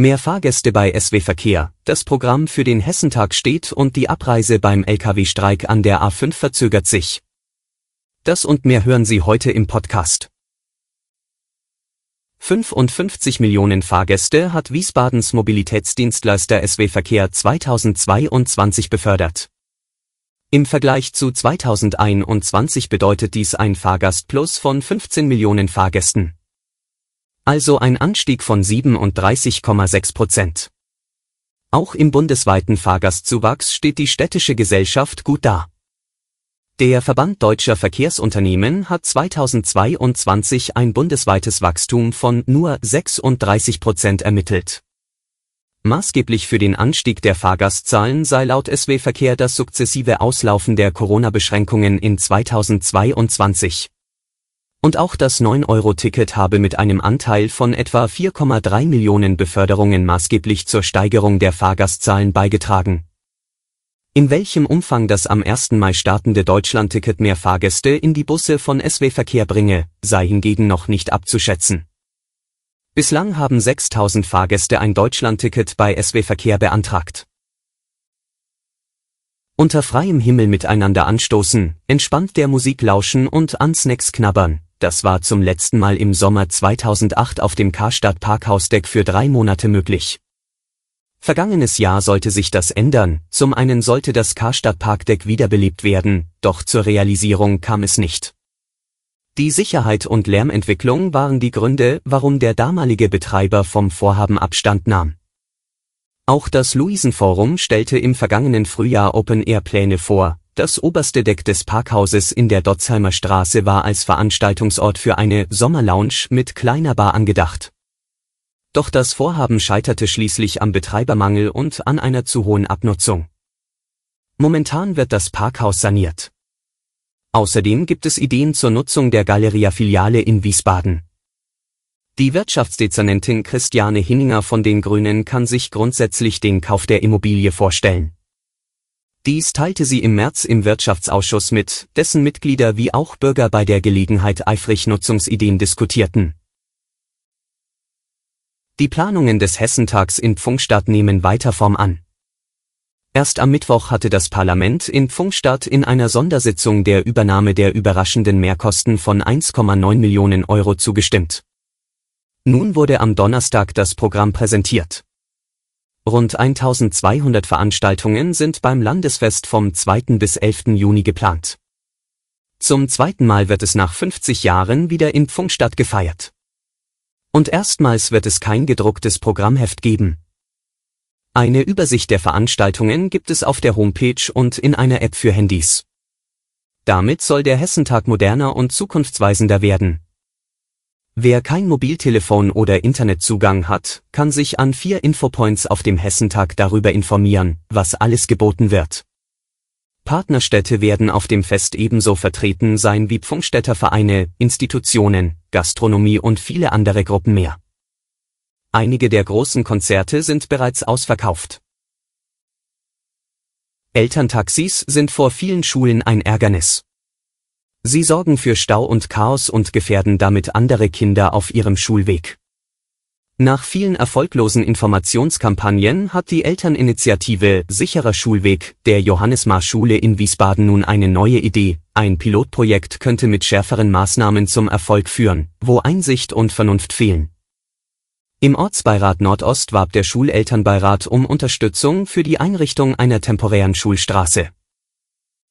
Mehr Fahrgäste bei SW Verkehr, das Programm für den Hessentag steht und die Abreise beim Lkw-Streik an der A5 verzögert sich. Das und mehr hören Sie heute im Podcast. 55 Millionen Fahrgäste hat Wiesbadens Mobilitätsdienstleister SW Verkehr 2022 befördert. Im Vergleich zu 2021 bedeutet dies ein Fahrgastplus von 15 Millionen Fahrgästen also ein Anstieg von 37,6 Prozent. Auch im bundesweiten Fahrgastzuwachs steht die städtische Gesellschaft gut da. Der Verband deutscher Verkehrsunternehmen hat 2022 ein bundesweites Wachstum von nur 36 Prozent ermittelt. Maßgeblich für den Anstieg der Fahrgastzahlen sei laut SW Verkehr das sukzessive Auslaufen der Corona-Beschränkungen in 2022. Und auch das 9-Euro-Ticket habe mit einem Anteil von etwa 4,3 Millionen Beförderungen maßgeblich zur Steigerung der Fahrgastzahlen beigetragen. In welchem Umfang das am 1. Mai startende Deutschlandticket mehr Fahrgäste in die Busse von SW Verkehr bringe, sei hingegen noch nicht abzuschätzen. Bislang haben 6000 Fahrgäste ein Deutschlandticket bei SW Verkehr beantragt. Unter freiem Himmel miteinander anstoßen, entspannt der Musik lauschen und an Snacks knabbern das war zum letzten Mal im Sommer 2008 auf dem Karstadt Parkhausdeck für drei Monate möglich. Vergangenes Jahr sollte sich das ändern, zum einen sollte das Karstadt Parkdeck wiederbelebt werden, doch zur Realisierung kam es nicht. Die Sicherheit und Lärmentwicklung waren die Gründe, warum der damalige Betreiber vom Vorhaben Abstand nahm. Auch das Luisenforum stellte im vergangenen Frühjahr Open-Air-Pläne vor, das oberste Deck des Parkhauses in der Dotzheimer Straße war als Veranstaltungsort für eine Sommerlounge mit kleiner Bar angedacht. Doch das Vorhaben scheiterte schließlich am Betreibermangel und an einer zu hohen Abnutzung. Momentan wird das Parkhaus saniert. Außerdem gibt es Ideen zur Nutzung der Galeria-Filiale in Wiesbaden. Die Wirtschaftsdezernentin Christiane Hinninger von den Grünen kann sich grundsätzlich den Kauf der Immobilie vorstellen. Dies teilte sie im März im Wirtschaftsausschuss mit, dessen Mitglieder wie auch Bürger bei der Gelegenheit eifrig Nutzungsideen diskutierten. Die Planungen des Hessentags in Pfungstadt nehmen weiter Form an. Erst am Mittwoch hatte das Parlament in Pfungstadt in einer Sondersitzung der Übernahme der überraschenden Mehrkosten von 1,9 Millionen Euro zugestimmt. Nun wurde am Donnerstag das Programm präsentiert. Rund 1200 Veranstaltungen sind beim Landesfest vom 2. bis 11. Juni geplant. Zum zweiten Mal wird es nach 50 Jahren wieder in Pfungstadt gefeiert. Und erstmals wird es kein gedrucktes Programmheft geben. Eine Übersicht der Veranstaltungen gibt es auf der Homepage und in einer App für Handys. Damit soll der Hessentag moderner und zukunftsweisender werden. Wer kein Mobiltelefon oder Internetzugang hat, kann sich an vier Infopoints auf dem Hessentag darüber informieren, was alles geboten wird. Partnerstädte werden auf dem Fest ebenso vertreten sein wie Pfungstädter Vereine, Institutionen, Gastronomie und viele andere Gruppen mehr. Einige der großen Konzerte sind bereits ausverkauft. Elterntaxis sind vor vielen Schulen ein Ärgernis. Sie sorgen für Stau und Chaos und gefährden damit andere Kinder auf ihrem Schulweg. Nach vielen erfolglosen Informationskampagnen hat die Elterninitiative Sicherer Schulweg der Johannesmar-Schule in Wiesbaden nun eine neue Idee. Ein Pilotprojekt könnte mit schärferen Maßnahmen zum Erfolg führen, wo Einsicht und Vernunft fehlen. Im Ortsbeirat Nordost warb der Schulelternbeirat um Unterstützung für die Einrichtung einer temporären Schulstraße.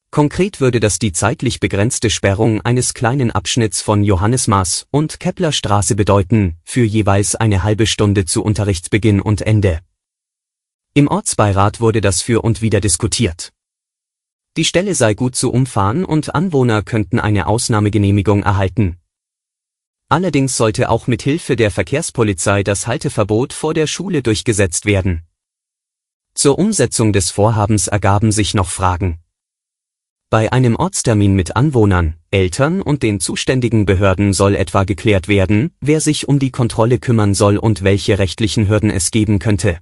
Konkret würde das die zeitlich begrenzte Sperrung eines kleinen Abschnitts von Johannesmaß und Keplerstraße bedeuten, für jeweils eine halbe Stunde zu Unterrichtsbeginn und Ende. Im Ortsbeirat wurde das für und wieder diskutiert. Die Stelle sei gut zu umfahren und Anwohner könnten eine Ausnahmegenehmigung erhalten. Allerdings sollte auch mit Hilfe der Verkehrspolizei das Halteverbot vor der Schule durchgesetzt werden. Zur Umsetzung des Vorhabens ergaben sich noch Fragen. Bei einem Ortstermin mit Anwohnern, Eltern und den zuständigen Behörden soll etwa geklärt werden, wer sich um die Kontrolle kümmern soll und welche rechtlichen Hürden es geben könnte.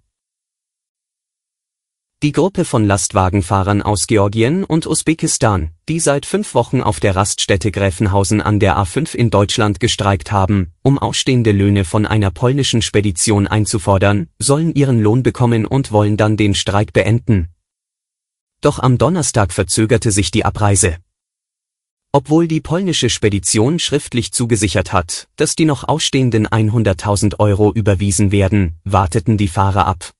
Die Gruppe von Lastwagenfahrern aus Georgien und Usbekistan, die seit fünf Wochen auf der Raststätte Gräfenhausen an der A5 in Deutschland gestreikt haben, um ausstehende Löhne von einer polnischen Spedition einzufordern, sollen ihren Lohn bekommen und wollen dann den Streik beenden, doch am Donnerstag verzögerte sich die Abreise. Obwohl die polnische Spedition schriftlich zugesichert hat, dass die noch ausstehenden 100.000 Euro überwiesen werden, warteten die Fahrer ab.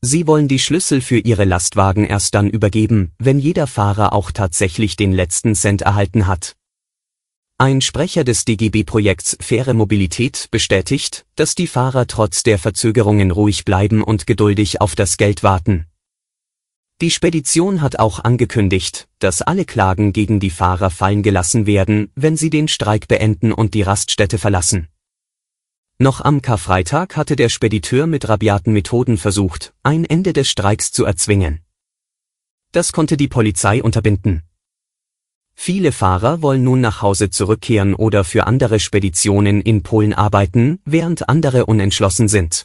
Sie wollen die Schlüssel für ihre Lastwagen erst dann übergeben, wenn jeder Fahrer auch tatsächlich den letzten Cent erhalten hat. Ein Sprecher des DGB-Projekts Faire Mobilität bestätigt, dass die Fahrer trotz der Verzögerungen ruhig bleiben und geduldig auf das Geld warten. Die Spedition hat auch angekündigt, dass alle Klagen gegen die Fahrer fallen gelassen werden, wenn sie den Streik beenden und die Raststätte verlassen. Noch am Karfreitag hatte der Spediteur mit rabiaten Methoden versucht, ein Ende des Streiks zu erzwingen. Das konnte die Polizei unterbinden. Viele Fahrer wollen nun nach Hause zurückkehren oder für andere Speditionen in Polen arbeiten, während andere unentschlossen sind.